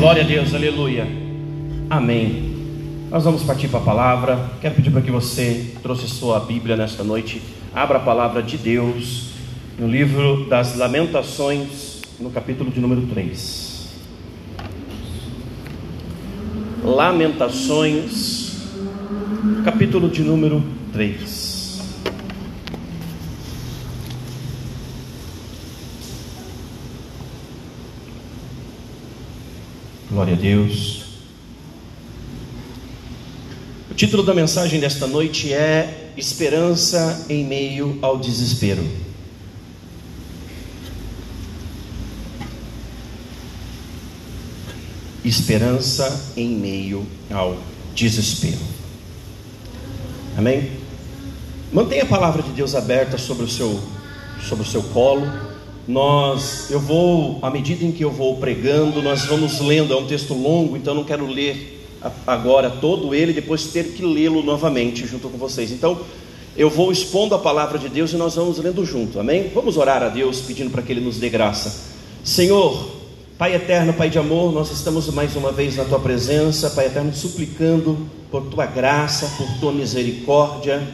Glória a Deus, aleluia. Amém. Nós vamos partir para a palavra. Quero pedir para que você trouxe sua Bíblia nesta noite. Abra a palavra de Deus no livro das Lamentações, no capítulo de número 3. Lamentações, capítulo de número 3. Glória a Deus. O título da mensagem desta noite é Esperança em meio ao desespero. Esperança em meio ao desespero. Amém? Mantenha a palavra de Deus aberta sobre o seu, sobre o seu colo nós, eu vou, à medida em que eu vou pregando, nós vamos lendo, é um texto longo, então não quero ler agora todo ele, depois ter que lê-lo novamente junto com vocês. Então, eu vou expondo a palavra de Deus e nós vamos lendo junto, amém? Vamos orar a Deus pedindo para que Ele nos dê graça. Senhor, Pai eterno, Pai de amor, nós estamos mais uma vez na Tua presença, Pai eterno, suplicando por Tua graça, por Tua misericórdia,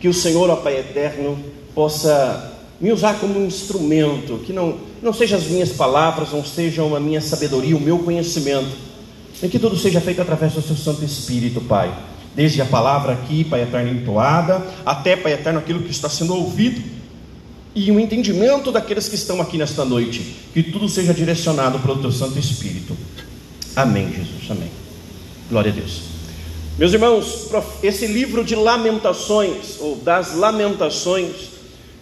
que o Senhor, ó Pai eterno, possa me usar como um instrumento, que não, não sejam as minhas palavras, não sejam a minha sabedoria, o meu conhecimento, e que tudo seja feito através do seu Santo Espírito, Pai. Desde a palavra aqui, Pai eterno, entoada, até, Pai eterno, aquilo que está sendo ouvido, e o entendimento daqueles que estão aqui nesta noite, que tudo seja direcionado pelo teu Santo Espírito. Amém, Jesus, amém. Glória a Deus. Meus irmãos, esse livro de lamentações, ou das lamentações,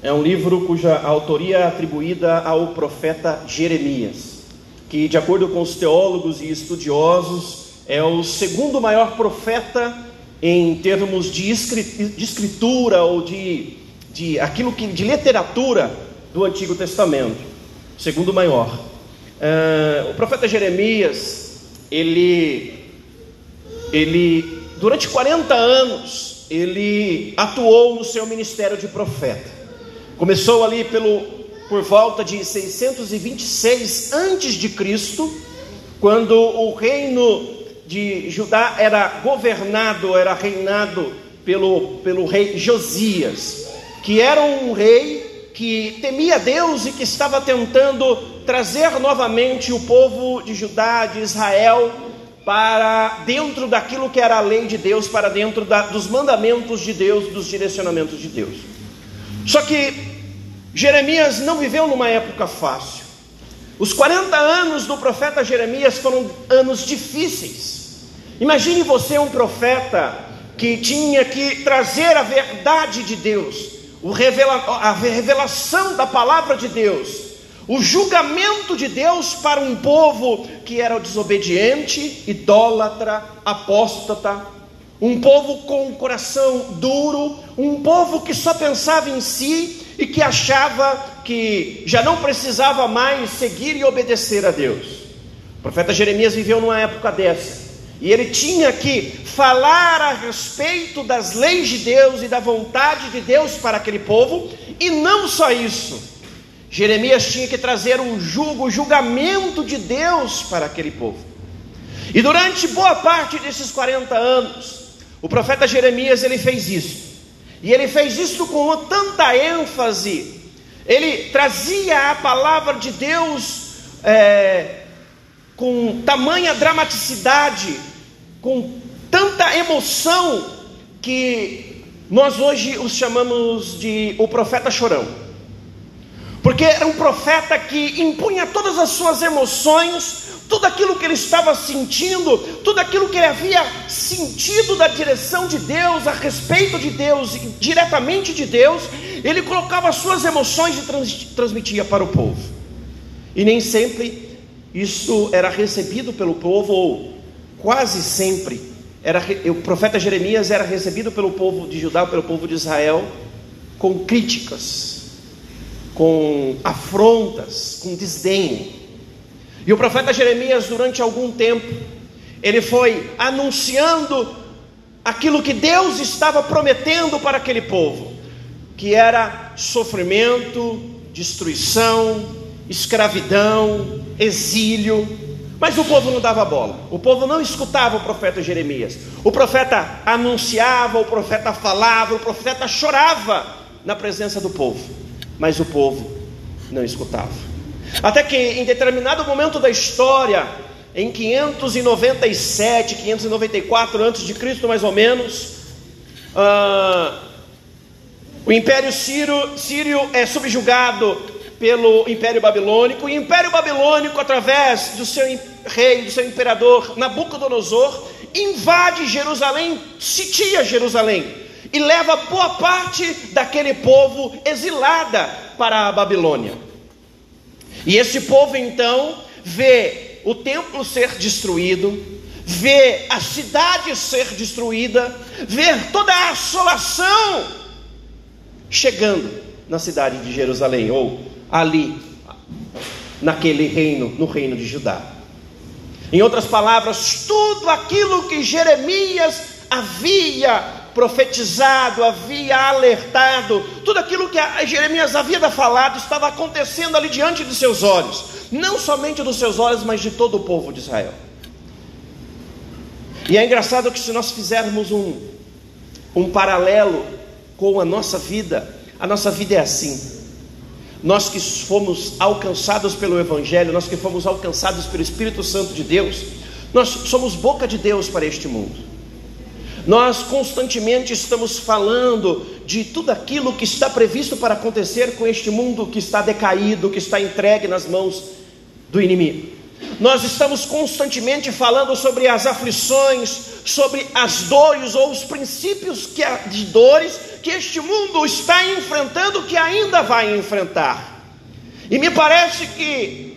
é um livro cuja autoria é atribuída ao profeta Jeremias, que, de acordo com os teólogos e estudiosos, é o segundo maior profeta em termos de escritura ou de, de aquilo que de literatura do Antigo Testamento, segundo maior. Uh, o profeta Jeremias, ele, ele durante 40 anos, ele atuou no seu ministério de profeta. Começou ali pelo por volta de 626 antes de Cristo, quando o reino de Judá era governado, era reinado pelo, pelo rei Josias, que era um rei que temia Deus e que estava tentando trazer novamente o povo de Judá, de Israel, para dentro daquilo que era a lei de Deus, para dentro da, dos mandamentos de Deus, dos direcionamentos de Deus. Só que Jeremias não viveu numa época fácil. Os 40 anos do profeta Jeremias foram anos difíceis. Imagine você um profeta que tinha que trazer a verdade de Deus, a revelação da palavra de Deus, o julgamento de Deus para um povo que era desobediente, idólatra, apóstata, um povo com um coração duro, um povo que só pensava em si e que achava que já não precisava mais seguir e obedecer a Deus. O profeta Jeremias viveu numa época dessa. E ele tinha que falar a respeito das leis de Deus e da vontade de Deus para aquele povo, e não só isso. Jeremias tinha que trazer um julgo, o julgamento de Deus para aquele povo. E durante boa parte desses 40 anos, o profeta Jeremias ele fez isso. E ele fez isso com tanta ênfase. Ele trazia a palavra de Deus é, com tamanha dramaticidade, com tanta emoção, que nós hoje os chamamos de o profeta chorão. Porque era um profeta que impunha todas as suas emoções tudo aquilo que ele estava sentindo, tudo aquilo que ele havia sentido da direção de Deus, a respeito de Deus, diretamente de Deus, ele colocava as suas emoções e trans, transmitia para o povo. E nem sempre isso era recebido pelo povo, ou quase sempre, era, o profeta Jeremias era recebido pelo povo de Judá, pelo povo de Israel, com críticas, com afrontas, com desdém. E o profeta Jeremias, durante algum tempo, ele foi anunciando aquilo que Deus estava prometendo para aquele povo, que era sofrimento, destruição, escravidão, exílio. Mas o povo não dava bola, o povo não escutava o profeta Jeremias. O profeta anunciava, o profeta falava, o profeta chorava na presença do povo, mas o povo não escutava. Até que em determinado momento da história, em 597, 594 a.C., mais ou menos, uh, o Império Sírio, Sírio é subjugado pelo Império Babilônico, e o Império Babilônico, através do seu rei, do seu imperador Nabucodonosor, invade Jerusalém, sitia Jerusalém e leva boa parte daquele povo exilada para a Babilônia. E esse povo então vê o templo ser destruído, ver a cidade ser destruída, ver toda a assolação chegando na cidade de Jerusalém, ou ali, naquele reino, no reino de Judá. Em outras palavras, tudo aquilo que Jeremias havia profetizado, havia alertado, tudo aquilo que Jeremias havia falado estava acontecendo ali diante de seus olhos, não somente dos seus olhos, mas de todo o povo de Israel. E é engraçado que se nós fizermos um, um paralelo com a nossa vida, a nossa vida é assim. Nós que fomos alcançados pelo Evangelho, nós que fomos alcançados pelo Espírito Santo de Deus, nós somos boca de Deus para este mundo. Nós constantemente estamos falando de tudo aquilo que está previsto para acontecer com este mundo que está decaído, que está entregue nas mãos do inimigo. Nós estamos constantemente falando sobre as aflições, sobre as dores ou os princípios de dores que este mundo está enfrentando, que ainda vai enfrentar. E me parece que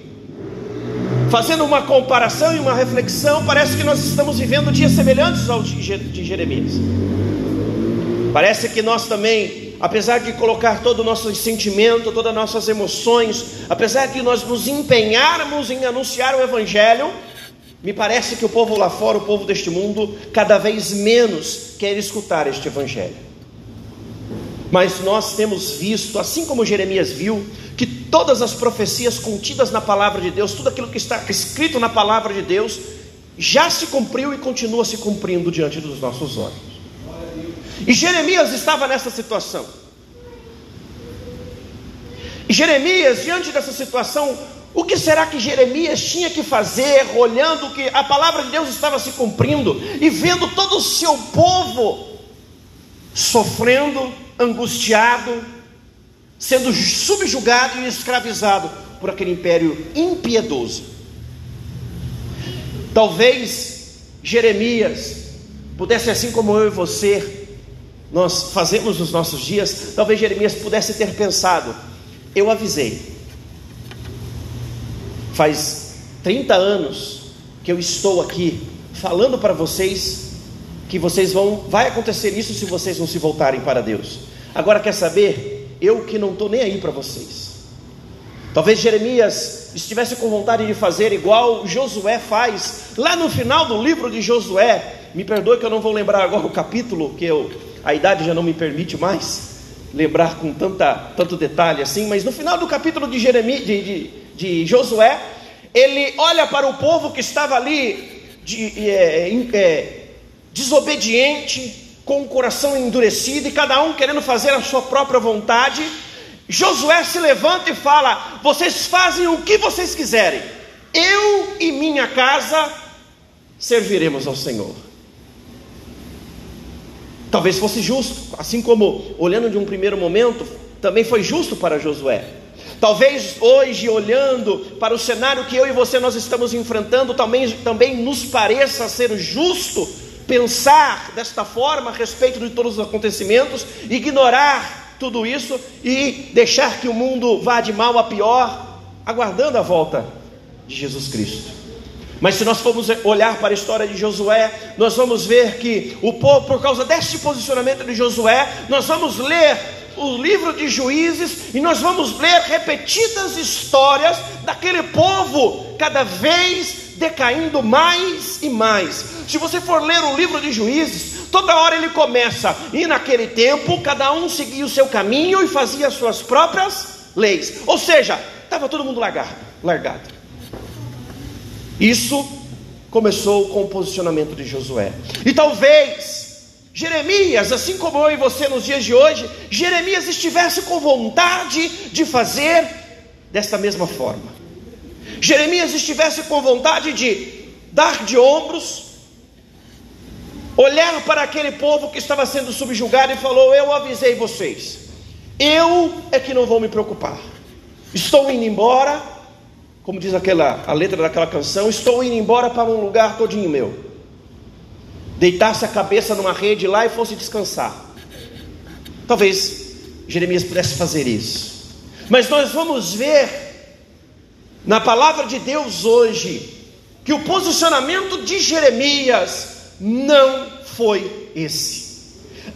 Fazendo uma comparação e uma reflexão, parece que nós estamos vivendo dias semelhantes ao de Jeremias. Parece que nós também, apesar de colocar todo o nosso sentimento, todas as nossas emoções, apesar de nós nos empenharmos em anunciar o Evangelho, me parece que o povo lá fora, o povo deste mundo, cada vez menos quer escutar este Evangelho. Mas nós temos visto, assim como Jeremias viu, que todas as profecias contidas na palavra de Deus, tudo aquilo que está escrito na palavra de Deus, já se cumpriu e continua se cumprindo diante dos nossos olhos. E Jeremias estava nessa situação. E Jeremias, diante dessa situação, o que será que Jeremias tinha que fazer, olhando que a palavra de Deus estava se cumprindo e vendo todo o seu povo sofrendo, angustiado, sendo subjugado e escravizado por aquele império impiedoso. Talvez Jeremias pudesse, assim como eu e você, nós fazemos nos nossos dias, talvez Jeremias pudesse ter pensado: eu avisei, faz 30 anos que eu estou aqui falando para vocês que vocês vão, vai acontecer isso se vocês não se voltarem para Deus. Agora quer saber? Eu que não estou nem aí para vocês. Talvez Jeremias estivesse com vontade de fazer igual Josué faz, lá no final do livro de Josué. Me perdoe que eu não vou lembrar agora o capítulo, que eu, a idade já não me permite mais lembrar com tanta, tanto detalhe assim, mas no final do capítulo de, Jeremias, de, de, de Josué, ele olha para o povo que estava ali de, é, é, desobediente, com o coração endurecido e cada um querendo fazer a sua própria vontade, Josué se levanta e fala: Vocês fazem o que vocês quiserem, eu e minha casa serviremos ao Senhor. Talvez fosse justo, assim como olhando de um primeiro momento, também foi justo para Josué. Talvez hoje, olhando para o cenário que eu e você nós estamos enfrentando, também, também nos pareça ser justo pensar desta forma a respeito de todos os acontecimentos, ignorar tudo isso e deixar que o mundo vá de mal a pior, aguardando a volta de Jesus Cristo. Mas se nós formos olhar para a história de Josué, nós vamos ver que o povo, por causa deste posicionamento de Josué, nós vamos ler o livro de Juízes e nós vamos ler repetidas histórias daquele povo cada vez decaindo mais e mais. Se você for ler o livro de Juízes, toda hora ele começa, e naquele tempo cada um seguia o seu caminho e fazia as suas próprias leis. Ou seja, estava todo mundo largado, largado. Isso começou com o posicionamento de Josué. E talvez Jeremias, assim como eu e você nos dias de hoje, Jeremias estivesse com vontade de fazer desta mesma forma. Jeremias estivesse com vontade de dar de ombros, olhar para aquele povo que estava sendo subjugado e falou: Eu avisei vocês, eu é que não vou me preocupar, estou indo embora, como diz aquela, a letra daquela canção, estou indo embora para um lugar todinho meu. Deitasse a cabeça numa rede lá e fosse descansar. Talvez Jeremias pudesse fazer isso. Mas nós vamos ver na palavra de Deus hoje que o posicionamento de Jeremias não foi esse.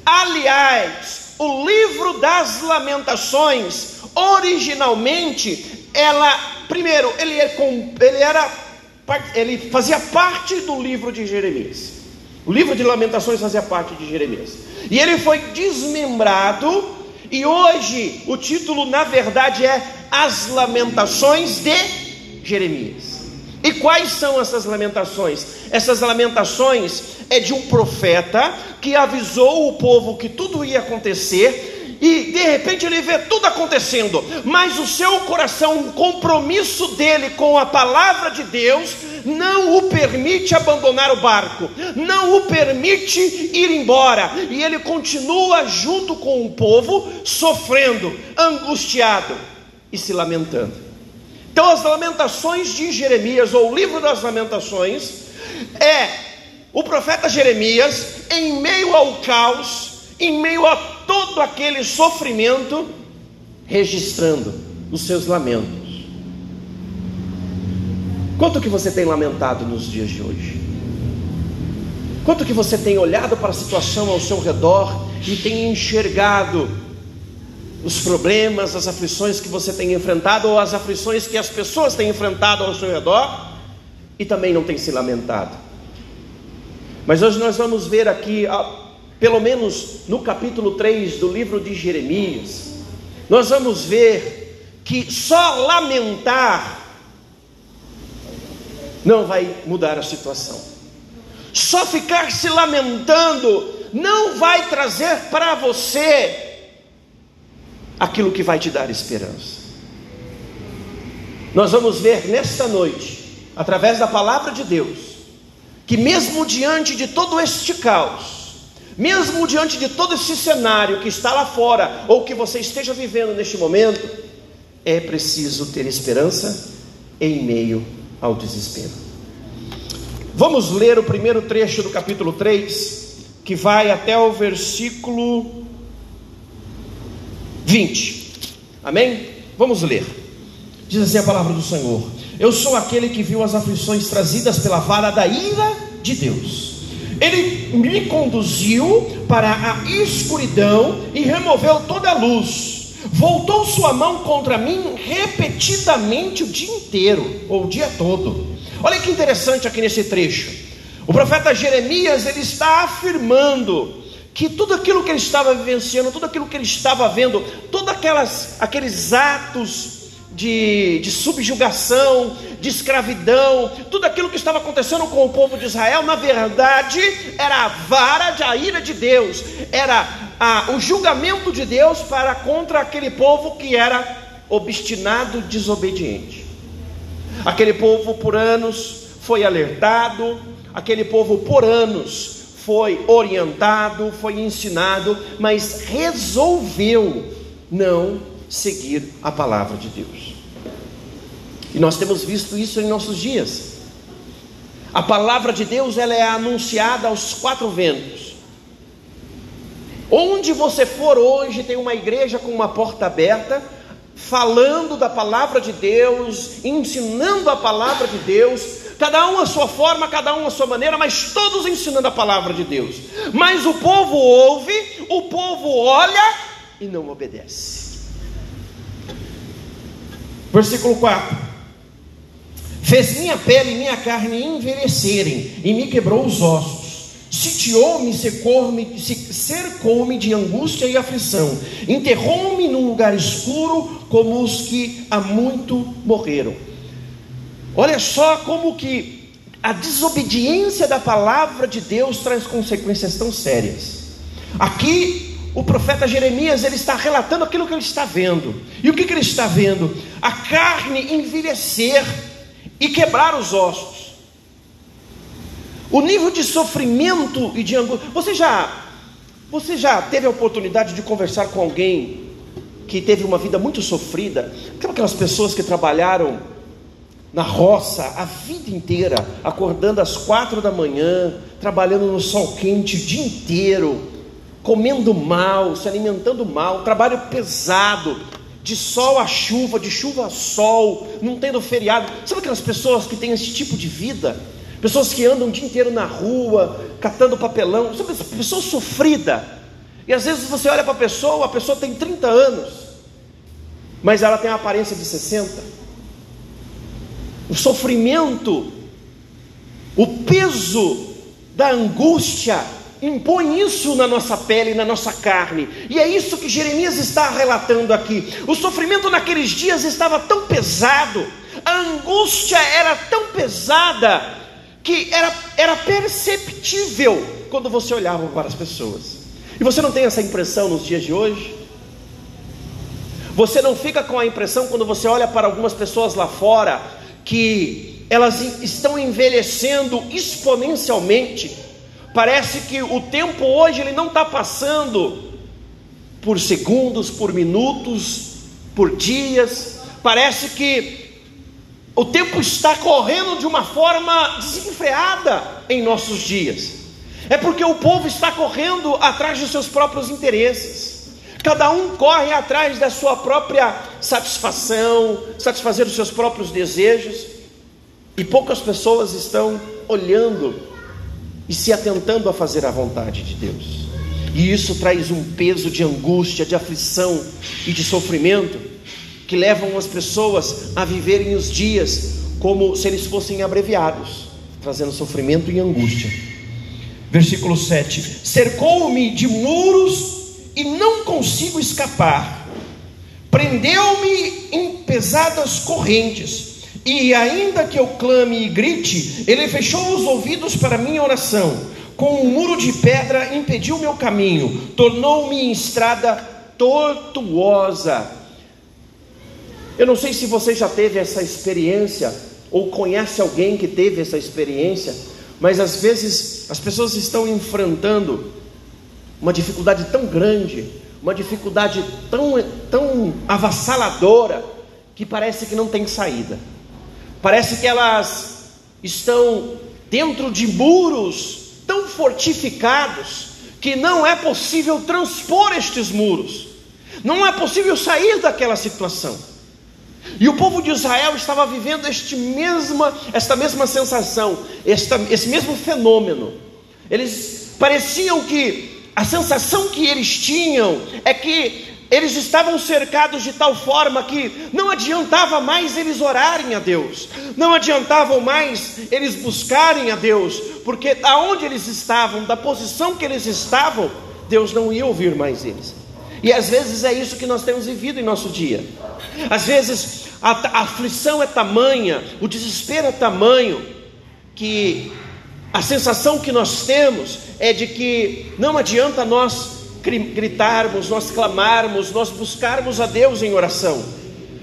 Aliás, o livro das Lamentações, originalmente, ela, primeiro, ele, é ele era, ele fazia parte do livro de Jeremias. O livro de Lamentações fazia parte de Jeremias. E ele foi desmembrado, e hoje o título, na verdade, é As Lamentações de Jeremias. E quais são essas lamentações? Essas lamentações é de um profeta que avisou o povo que tudo ia acontecer e de repente ele vê tudo acontecendo, mas o seu coração, o compromisso dele com a palavra de Deus, não o permite abandonar o barco, não o permite ir embora, e ele continua junto com o povo, sofrendo, angustiado e se lamentando. Então, as Lamentações de Jeremias, ou o livro das Lamentações, é o profeta Jeremias, em meio ao caos, em meio a todo aquele sofrimento, registrando os seus lamentos. Quanto que você tem lamentado nos dias de hoje? Quanto que você tem olhado para a situação ao seu redor e tem enxergado os problemas, as aflições que você tem enfrentado, ou as aflições que as pessoas têm enfrentado ao seu redor, e também não tem se lamentado. Mas hoje nós vamos ver aqui, pelo menos no capítulo 3 do livro de Jeremias, nós vamos ver que só lamentar não vai mudar a situação. Só ficar se lamentando não vai trazer para você aquilo que vai te dar esperança. Nós vamos ver nesta noite, através da palavra de Deus, que mesmo diante de todo este caos, mesmo diante de todo esse cenário que está lá fora, ou que você esteja vivendo neste momento, é preciso ter esperança em meio ao desespero. Vamos ler o primeiro trecho do capítulo 3, que vai até o versículo 20. Amém? Vamos ler. Diz assim a palavra do Senhor: Eu sou aquele que viu as aflições trazidas pela vara da ira de Deus. Ele me conduziu para a escuridão e removeu toda a luz. Voltou sua mão contra mim repetidamente o dia inteiro, ou o dia todo. Olha que interessante aqui nesse trecho. O profeta Jeremias ele está afirmando que tudo aquilo que ele estava vivenciando, tudo aquilo que ele estava vendo, todos aqueles atos de, de subjugação, de escravidão, tudo aquilo que estava acontecendo com o povo de Israel, na verdade, era a vara de a ira de Deus, era a, o julgamento de Deus para contra aquele povo que era obstinado, desobediente. Aquele povo por anos foi alertado, aquele povo por anos foi orientado, foi ensinado, mas resolveu não seguir a palavra de Deus. E nós temos visto isso em nossos dias. A palavra de Deus ela é anunciada aos quatro ventos. Onde você for hoje, tem uma igreja com uma porta aberta, falando da palavra de Deus, ensinando a palavra de Deus, cada um a sua forma, cada um a sua maneira, mas todos ensinando a palavra de Deus. Mas o povo ouve, o povo olha e não obedece. Versículo 4: Fez minha pele e minha carne envelhecerem, e me quebrou os ossos. Sitiou-me, cercou-me de angústia e aflição, enterrou-me num lugar escuro, como os que há muito morreram. Olha só como que a desobediência da palavra de Deus traz consequências tão sérias. Aqui o profeta Jeremias ele está relatando aquilo que ele está vendo. E o que, que ele está vendo? A carne envelhecer e quebrar os ossos. O nível de sofrimento e de angústia. Você já, você já teve a oportunidade de conversar com alguém que teve uma vida muito sofrida? Aquelas pessoas que trabalharam na roça a vida inteira, acordando às quatro da manhã, trabalhando no sol quente o dia inteiro comendo mal, se alimentando mal, trabalho pesado, de sol a chuva, de chuva a sol, não tendo feriado. Sabe aquelas pessoas que têm esse tipo de vida? Pessoas que andam o dia inteiro na rua, catando papelão, sabe pessoa sofrida. E às vezes você olha para a pessoa, a pessoa tem 30 anos, mas ela tem a aparência de 60. O sofrimento, o peso da angústia, impõe isso na nossa pele, na nossa carne. E é isso que Jeremias está relatando aqui. O sofrimento naqueles dias estava tão pesado, a angústia era tão pesada, que era, era perceptível quando você olhava para as pessoas. E você não tem essa impressão nos dias de hoje? Você não fica com a impressão quando você olha para algumas pessoas lá fora que elas estão envelhecendo exponencialmente? Parece que o tempo hoje ele não está passando por segundos, por minutos, por dias. Parece que o tempo está correndo de uma forma desenfreada em nossos dias. É porque o povo está correndo atrás dos seus próprios interesses. Cada um corre atrás da sua própria satisfação, satisfazer os seus próprios desejos. E poucas pessoas estão olhando e se atentando a fazer a vontade de Deus. E isso traz um peso de angústia, de aflição e de sofrimento que levam as pessoas a viverem os dias como se eles fossem abreviados, trazendo sofrimento e angústia. Versículo 7: Cercou-me de muros e não consigo escapar, prendeu-me em pesadas correntes e ainda que eu clame e grite, ele fechou os ouvidos para minha oração. Com um muro de pedra impediu meu caminho, tornou-me estrada tortuosa. Eu não sei se você já teve essa experiência ou conhece alguém que teve essa experiência, mas às vezes as pessoas estão enfrentando uma dificuldade tão grande, uma dificuldade tão, tão avassaladora, que parece que não tem saída. Parece que elas estão dentro de muros tão fortificados que não é possível transpor estes muros, não é possível sair daquela situação. E o povo de Israel estava vivendo este mesma, esta mesma sensação, esta, esse mesmo fenômeno. Eles pareciam que a sensação que eles tinham é que eles estavam cercados de tal forma que não adiantava mais eles orarem a Deus, não adiantava mais eles buscarem a Deus, porque aonde eles estavam, da posição que eles estavam, Deus não ia ouvir mais eles. E às vezes é isso que nós temos vivido em nosso dia. Às vezes a, a aflição é tamanha, o desespero é tamanho, que a sensação que nós temos é de que não adianta nós gritarmos, nós clamarmos, nós buscarmos a Deus em oração,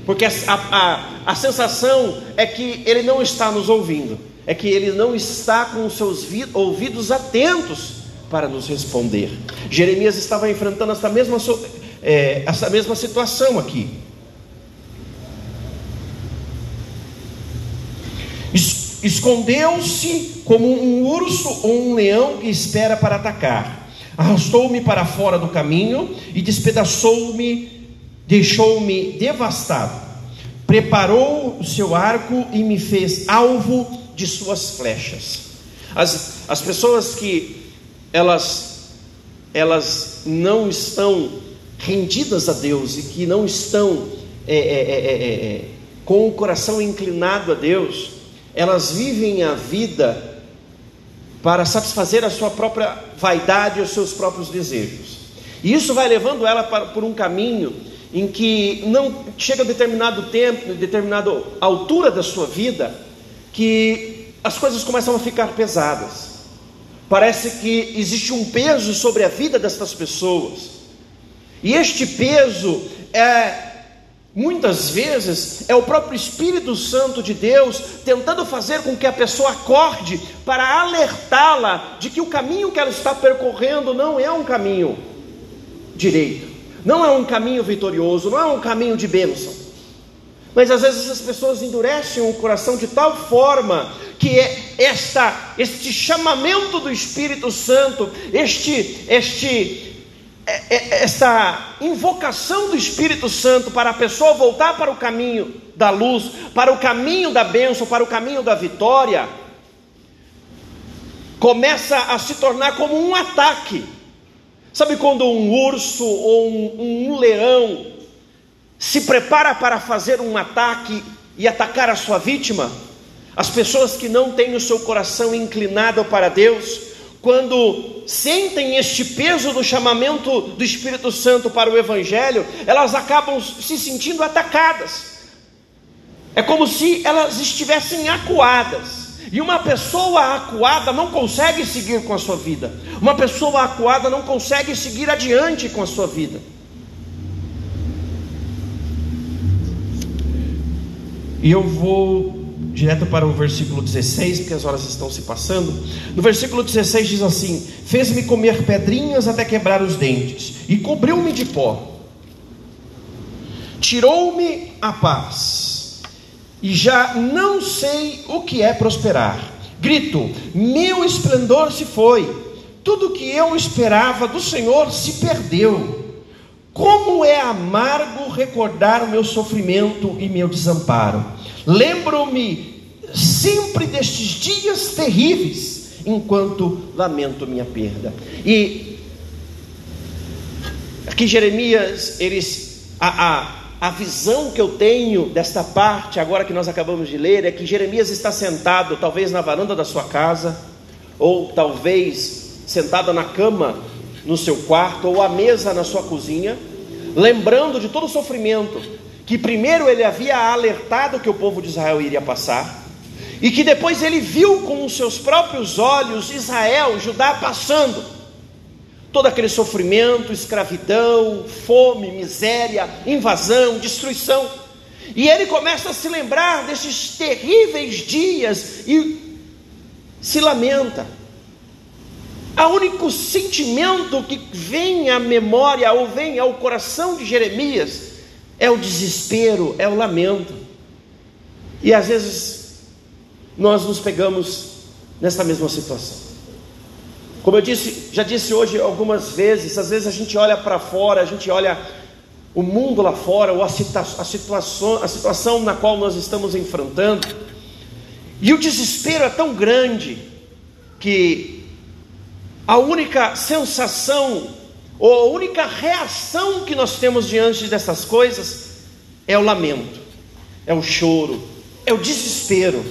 porque a, a, a sensação é que Ele não está nos ouvindo, é que Ele não está com os seus ouvidos atentos para nos responder. Jeremias estava enfrentando essa mesma, é, essa mesma situação aqui. Escondeu-se como um urso ou um leão que espera para atacar arrastou-me para fora do caminho e despedaçou-me, deixou-me devastado. Preparou o seu arco e me fez alvo de suas flechas. As, as pessoas que elas, elas não estão rendidas a Deus e que não estão é é, é, é, é, com o coração inclinado a Deus, elas vivem a vida para satisfazer a sua própria vaidade e os seus próprios desejos. E isso vai levando ela para, por um caminho em que não chega a determinado tempo, determinada altura da sua vida, que as coisas começam a ficar pesadas. Parece que existe um peso sobre a vida destas pessoas. E este peso é Muitas vezes é o próprio Espírito Santo de Deus tentando fazer com que a pessoa acorde para alertá-la de que o caminho que ela está percorrendo não é um caminho direito, não é um caminho vitorioso, não é um caminho de bênção. Mas às vezes as pessoas endurecem o coração de tal forma que é esta, este chamamento do Espírito Santo, este, este essa invocação do Espírito Santo para a pessoa voltar para o caminho da luz, para o caminho da bênção, para o caminho da vitória, começa a se tornar como um ataque. Sabe quando um urso ou um, um leão se prepara para fazer um ataque e atacar a sua vítima? As pessoas que não têm o seu coração inclinado para Deus, quando sentem este peso do chamamento do Espírito Santo para o Evangelho, elas acabam se sentindo atacadas. É como se elas estivessem acuadas. E uma pessoa acuada não consegue seguir com a sua vida. Uma pessoa acuada não consegue seguir adiante com a sua vida. E eu vou direto para o versículo 16, porque as horas estão se passando. No versículo 16 diz assim: Fez-me comer pedrinhas até quebrar os dentes, e cobriu-me de pó, tirou-me a paz, e já não sei o que é prosperar. Grito: Meu esplendor se foi, tudo que eu esperava do Senhor se perdeu. Como é amargo recordar o meu sofrimento e meu desamparo. Lembro-me sempre destes dias terríveis, enquanto lamento minha perda. E aqui Jeremias, eles, a, a, a visão que eu tenho desta parte, agora que nós acabamos de ler, é que Jeremias está sentado, talvez na varanda da sua casa, ou talvez sentado na cama no seu quarto, ou à mesa na sua cozinha, lembrando de todo o sofrimento que primeiro ele havia alertado que o povo de Israel iria passar, e que depois ele viu com os seus próprios olhos Israel, Judá passando, todo aquele sofrimento, escravidão, fome, miséria, invasão, destruição, e ele começa a se lembrar desses terríveis dias e se lamenta. O único sentimento que vem à memória ou vem ao coração de Jeremias é o desespero, é o lamento. E às vezes nós nos pegamos nessa mesma situação. Como eu disse, já disse hoje algumas vezes, às vezes a gente olha para fora, a gente olha o mundo lá fora, ou a, situa a, situação, a situação na qual nós estamos enfrentando, e o desespero é tão grande que a única sensação, ou a única reação que nós temos diante dessas coisas é o lamento, é o choro, é o desespero,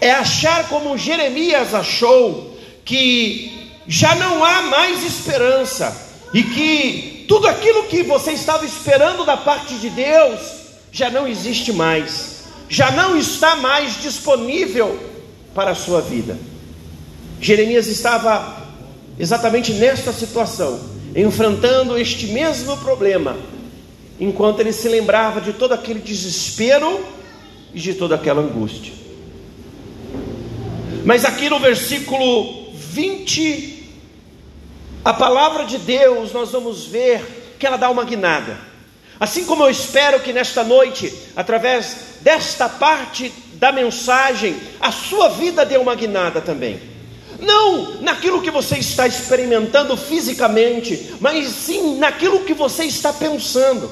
é achar como Jeremias achou que já não há mais esperança e que tudo aquilo que você estava esperando da parte de Deus já não existe mais, já não está mais disponível para a sua vida. Jeremias estava exatamente nesta situação, enfrentando este mesmo problema, enquanto ele se lembrava de todo aquele desespero e de toda aquela angústia. Mas aqui no versículo 20, a palavra de Deus, nós vamos ver que ela dá uma guinada. Assim como eu espero que nesta noite, através desta parte da mensagem, a sua vida dê uma guinada também não naquilo que você está experimentando fisicamente, mas sim naquilo que você está pensando,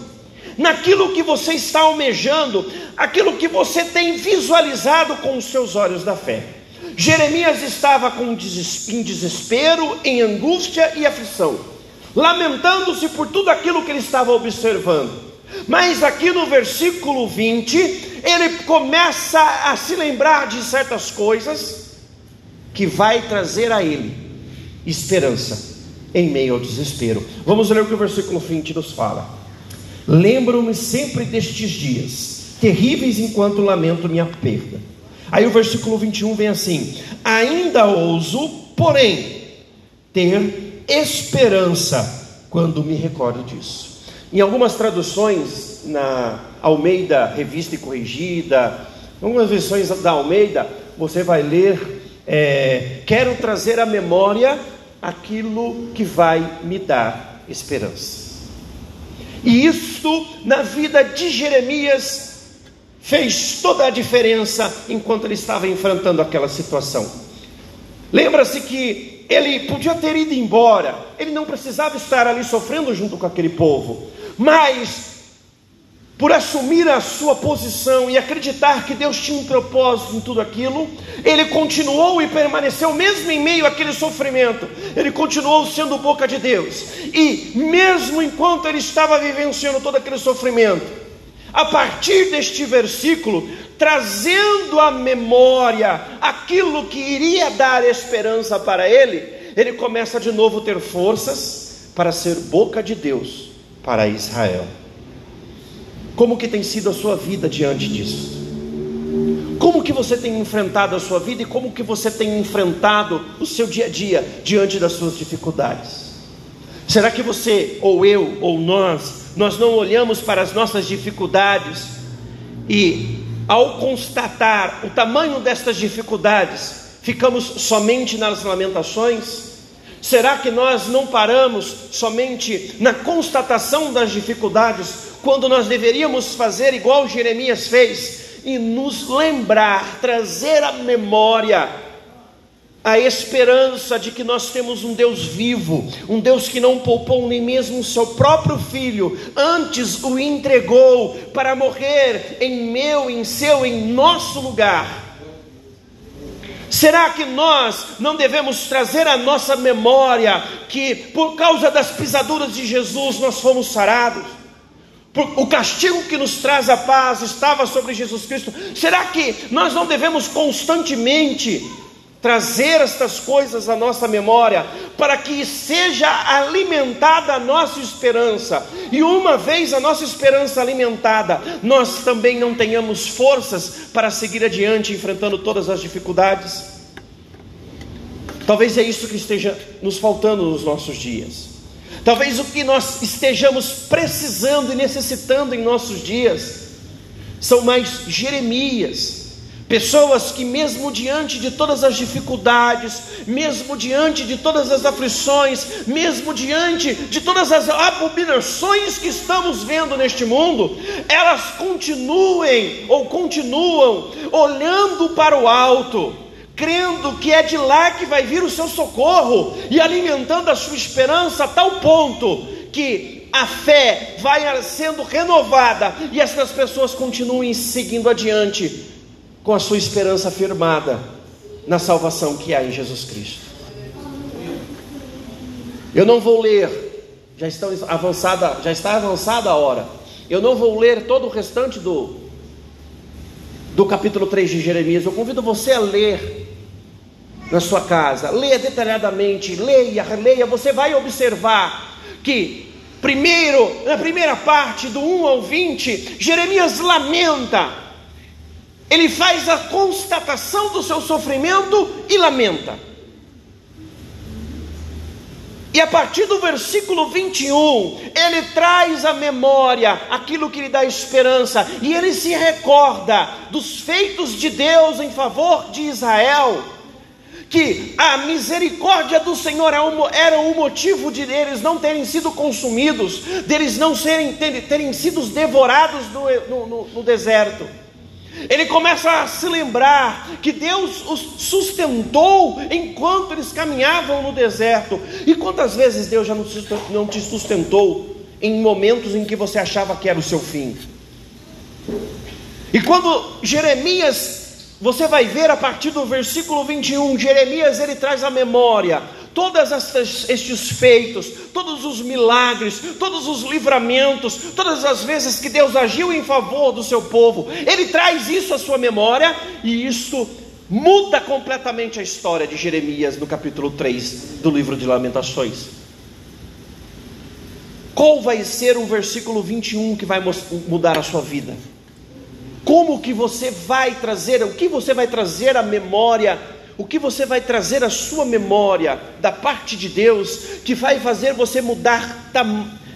naquilo que você está almejando, aquilo que você tem visualizado com os seus olhos da fé. Jeremias estava com em desespero, em angústia e aflição, lamentando-se por tudo aquilo que ele estava observando. Mas aqui no versículo 20, ele começa a se lembrar de certas coisas que vai trazer a ele esperança em meio ao desespero. Vamos ler o que o versículo 20 nos fala. Lembro-me sempre destes dias, terríveis enquanto lamento minha perda. Aí o versículo 21 vem assim: Ainda ouso, porém, ter esperança quando me recordo disso. Em algumas traduções, na Almeida Revista e Corrigida, algumas versões da Almeida, você vai ler: é, Quero trazer à memória aquilo que vai me dar esperança. E isso na vida de Jeremias fez toda a diferença enquanto ele estava enfrentando aquela situação. Lembra-se que ele podia ter ido embora, ele não precisava estar ali sofrendo junto com aquele povo, mas por assumir a sua posição e acreditar que Deus tinha um propósito em tudo aquilo, ele continuou e permaneceu mesmo em meio àquele sofrimento. Ele continuou sendo boca de Deus. E mesmo enquanto ele estava vivenciando todo aquele sofrimento, a partir deste versículo, trazendo à memória aquilo que iria dar esperança para ele, ele começa de novo a ter forças para ser boca de Deus para Israel. Como que tem sido a sua vida diante disso? Como que você tem enfrentado a sua vida e como que você tem enfrentado o seu dia a dia diante das suas dificuldades? Será que você ou eu ou nós nós não olhamos para as nossas dificuldades e, ao constatar o tamanho destas dificuldades, ficamos somente nas lamentações? Será que nós não paramos somente na constatação das dificuldades, quando nós deveríamos fazer igual Jeremias fez e nos lembrar, trazer à memória a esperança de que nós temos um Deus vivo, um Deus que não poupou nem mesmo o seu próprio filho, antes o entregou para morrer em meu, em seu, em nosso lugar. Será que nós não devemos trazer à nossa memória que por causa das pisaduras de Jesus nós fomos sarados? O castigo que nos traz a paz estava sobre Jesus Cristo. Será que nós não devemos constantemente trazer estas coisas à nossa memória, para que seja alimentada a nossa esperança, e uma vez a nossa esperança alimentada, nós também não tenhamos forças para seguir adiante enfrentando todas as dificuldades. Talvez é isso que esteja nos faltando nos nossos dias. Talvez o que nós estejamos precisando e necessitando em nossos dias são mais Jeremias, Pessoas que, mesmo diante de todas as dificuldades, mesmo diante de todas as aflições, mesmo diante de todas as abominações que estamos vendo neste mundo, elas continuem ou continuam olhando para o alto, crendo que é de lá que vai vir o seu socorro e alimentando a sua esperança a tal ponto que a fé vai sendo renovada e essas pessoas continuem seguindo adiante com a sua esperança firmada na salvação que há em Jesus Cristo. Eu não vou ler, já, estão avançada, já está avançada a hora. Eu não vou ler todo o restante do, do capítulo 3 de Jeremias. Eu convido você a ler na sua casa, leia detalhadamente, leia, leia, você vai observar que primeiro, na primeira parte do 1 ao 20, Jeremias lamenta ele faz a constatação do seu sofrimento e lamenta. E a partir do versículo 21, ele traz à memória aquilo que lhe dá esperança, e ele se recorda dos feitos de Deus em favor de Israel, que a misericórdia do Senhor é era o motivo de eles não terem sido consumidos, deles não serem, terem, sido devorados no, no, no deserto. Ele começa a se lembrar que Deus os sustentou enquanto eles caminhavam no deserto. E quantas vezes Deus já não te sustentou em momentos em que você achava que era o seu fim? E quando Jeremias, você vai ver a partir do versículo 21, Jeremias ele traz a memória todos estes feitos, todos os milagres, todos os livramentos, todas as vezes que Deus agiu em favor do seu povo, Ele traz isso à sua memória e isso muda completamente a história de Jeremias no capítulo 3 do livro de Lamentações. Qual vai ser o versículo 21 que vai mudar a sua vida? Como que você vai trazer, o que você vai trazer à memória, o que você vai trazer à sua memória da parte de Deus, que vai fazer você mudar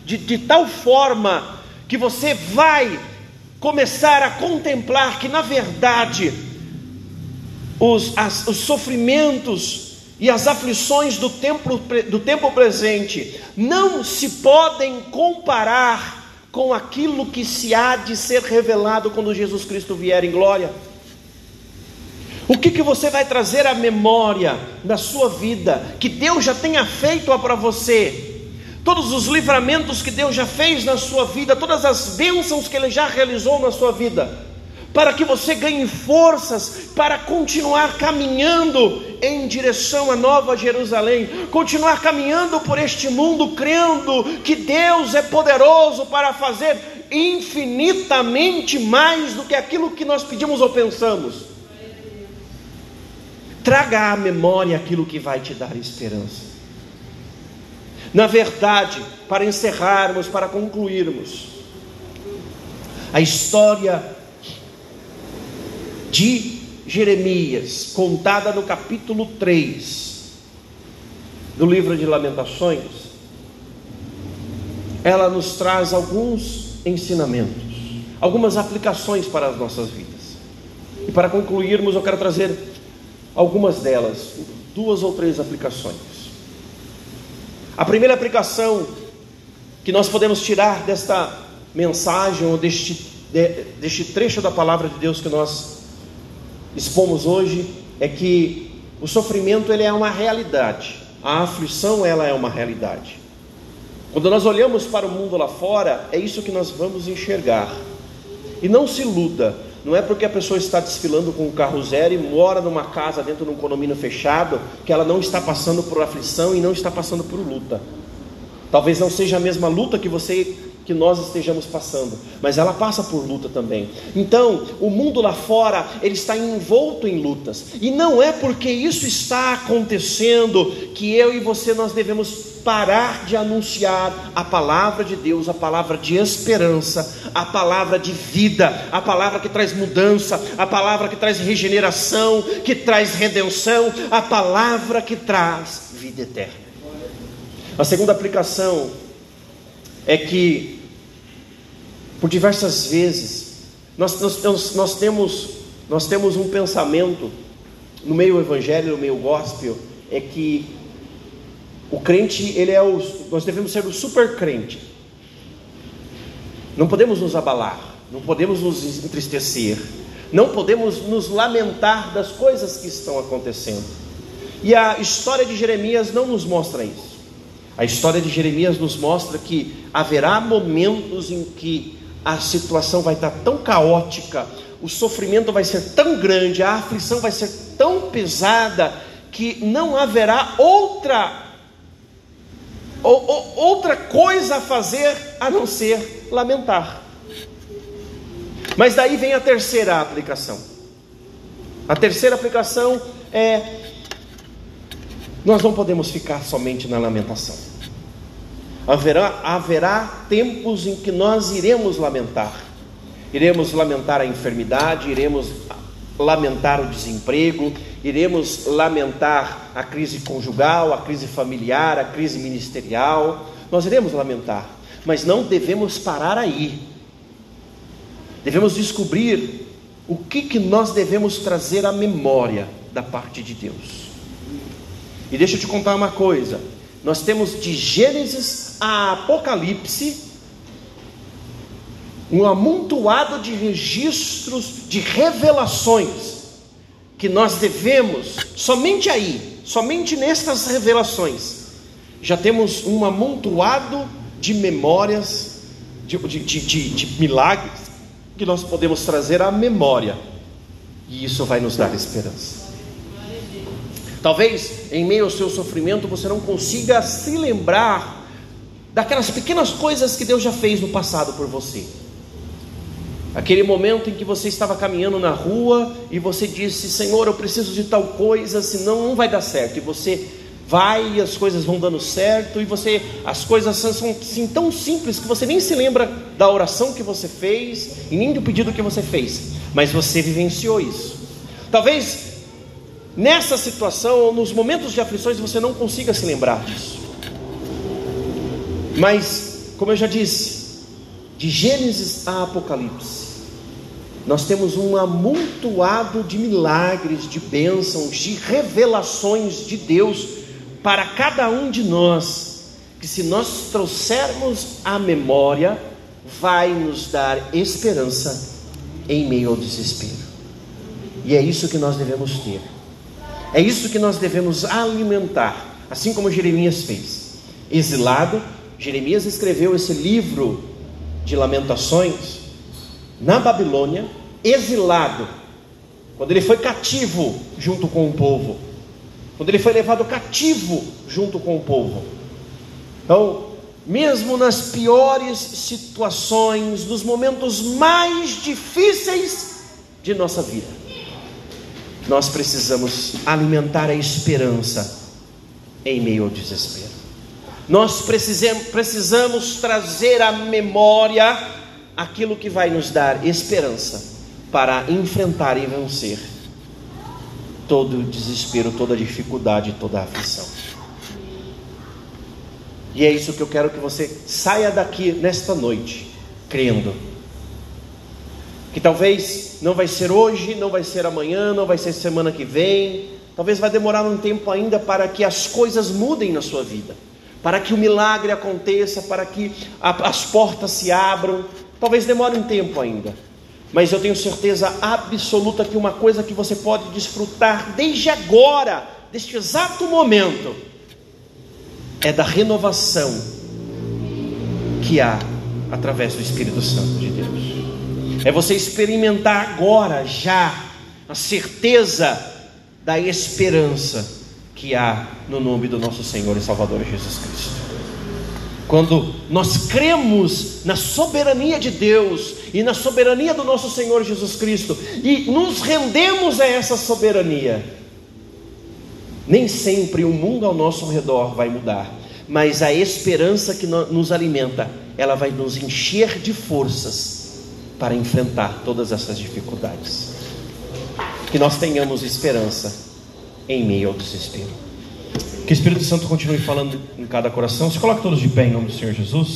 de, de tal forma que você vai começar a contemplar que, na verdade, os, as, os sofrimentos e as aflições do tempo, do tempo presente não se podem comparar com aquilo que se há de ser revelado quando Jesus Cristo vier em glória. O que, que você vai trazer à memória da sua vida que Deus já tenha feito para você? Todos os livramentos que Deus já fez na sua vida, todas as bênçãos que Ele já realizou na sua vida para que você ganhe forças para continuar caminhando em direção à Nova Jerusalém, continuar caminhando por este mundo, crendo que Deus é poderoso para fazer infinitamente mais do que aquilo que nós pedimos ou pensamos. Traga à memória aquilo que vai te dar esperança. Na verdade, para encerrarmos, para concluirmos, a história de Jeremias, contada no capítulo 3 do livro de Lamentações, ela nos traz alguns ensinamentos, algumas aplicações para as nossas vidas. E para concluirmos, eu quero trazer algumas delas, duas ou três aplicações. A primeira aplicação que nós podemos tirar desta mensagem ou deste, deste trecho da palavra de Deus que nós expomos hoje é que o sofrimento ele é uma realidade, a aflição ela é uma realidade. Quando nós olhamos para o mundo lá fora, é isso que nós vamos enxergar. E não se iluda, não é porque a pessoa está desfilando com um carro zero e mora numa casa dentro de um condomínio fechado que ela não está passando por aflição e não está passando por luta. Talvez não seja a mesma luta que você que nós estejamos passando, mas ela passa por luta também. Então, o mundo lá fora, ele está envolto em lutas. E não é porque isso está acontecendo que eu e você nós devemos parar de anunciar a palavra de Deus, a palavra de esperança, a palavra de vida, a palavra que traz mudança, a palavra que traz regeneração, que traz redenção, a palavra que traz vida eterna. A segunda aplicação é que, por diversas vezes, nós, nós, nós, temos, nós temos um pensamento no meio evangélico, no meio gospel, é que o crente, ele é o, nós devemos ser o super crente. Não podemos nos abalar, não podemos nos entristecer, não podemos nos lamentar das coisas que estão acontecendo. E a história de Jeremias não nos mostra isso. A história de Jeremias nos mostra que haverá momentos em que a situação vai estar tão caótica, o sofrimento vai ser tão grande, a aflição vai ser tão pesada, que não haverá outra ou, ou, outra coisa a fazer a não ser lamentar. Mas daí vem a terceira aplicação. A terceira aplicação é nós não podemos ficar somente na lamentação. Haverá, haverá tempos em que nós iremos lamentar. Iremos lamentar a enfermidade, iremos lamentar o desemprego, iremos lamentar a crise conjugal, a crise familiar, a crise ministerial. Nós iremos lamentar, mas não devemos parar aí. Devemos descobrir o que, que nós devemos trazer à memória da parte de Deus. E deixa eu te contar uma coisa: nós temos de Gênesis a Apocalipse um amontoado de registros, de revelações, que nós devemos, somente aí, somente nestas revelações, já temos um amontoado de memórias, de, de, de, de milagres, que nós podemos trazer à memória, e isso vai nos dar esperança. Talvez em meio ao seu sofrimento você não consiga se lembrar daquelas pequenas coisas que Deus já fez no passado por você. Aquele momento em que você estava caminhando na rua e você disse: Senhor, eu preciso de tal coisa, senão não vai dar certo. E você vai e as coisas vão dando certo e você as coisas são assim, tão simples que você nem se lembra da oração que você fez e nem do pedido que você fez. mas você vivenciou isso. Talvez nessa situação, ou nos momentos de aflições, você não consiga se lembrar disso. Mas, como eu já disse, de Gênesis a Apocalipse, nós temos um amontoado de milagres, de bênçãos, de revelações de Deus para cada um de nós, que se nós trouxermos à memória, vai nos dar esperança em meio ao desespero. E é isso que nós devemos ter. É isso que nós devemos alimentar, assim como Jeremias fez. Exilado, Jeremias escreveu esse livro de lamentações na Babilônia, exilado, quando ele foi cativo junto com o povo, quando ele foi levado cativo junto com o povo. Então, mesmo nas piores situações, nos momentos mais difíceis de nossa vida, nós precisamos alimentar a esperança em meio ao desespero. Nós precisamos, precisamos trazer à memória aquilo que vai nos dar esperança para enfrentar e vencer todo o desespero, toda dificuldade, toda a aflição. E é isso que eu quero que você saia daqui nesta noite, crendo. Que talvez não vai ser hoje, não vai ser amanhã, não vai ser semana que vem, talvez vai demorar um tempo ainda para que as coisas mudem na sua vida, para que o milagre aconteça, para que as portas se abram. Talvez demore um tempo ainda, mas eu tenho certeza absoluta que uma coisa que você pode desfrutar desde agora, deste exato momento, é da renovação que há através do Espírito Santo de Deus. É você experimentar agora, já, a certeza da esperança que há no nome do nosso Senhor e Salvador Jesus Cristo. Quando nós cremos na soberania de Deus e na soberania do nosso Senhor Jesus Cristo e nos rendemos a essa soberania, nem sempre o mundo ao nosso redor vai mudar, mas a esperança que nos alimenta, ela vai nos encher de forças para enfrentar todas essas dificuldades. Que nós tenhamos esperança em meio ao desespero. Que o Espírito Santo continue falando em cada coração. Se coloque todos de pé em nome do Senhor Jesus.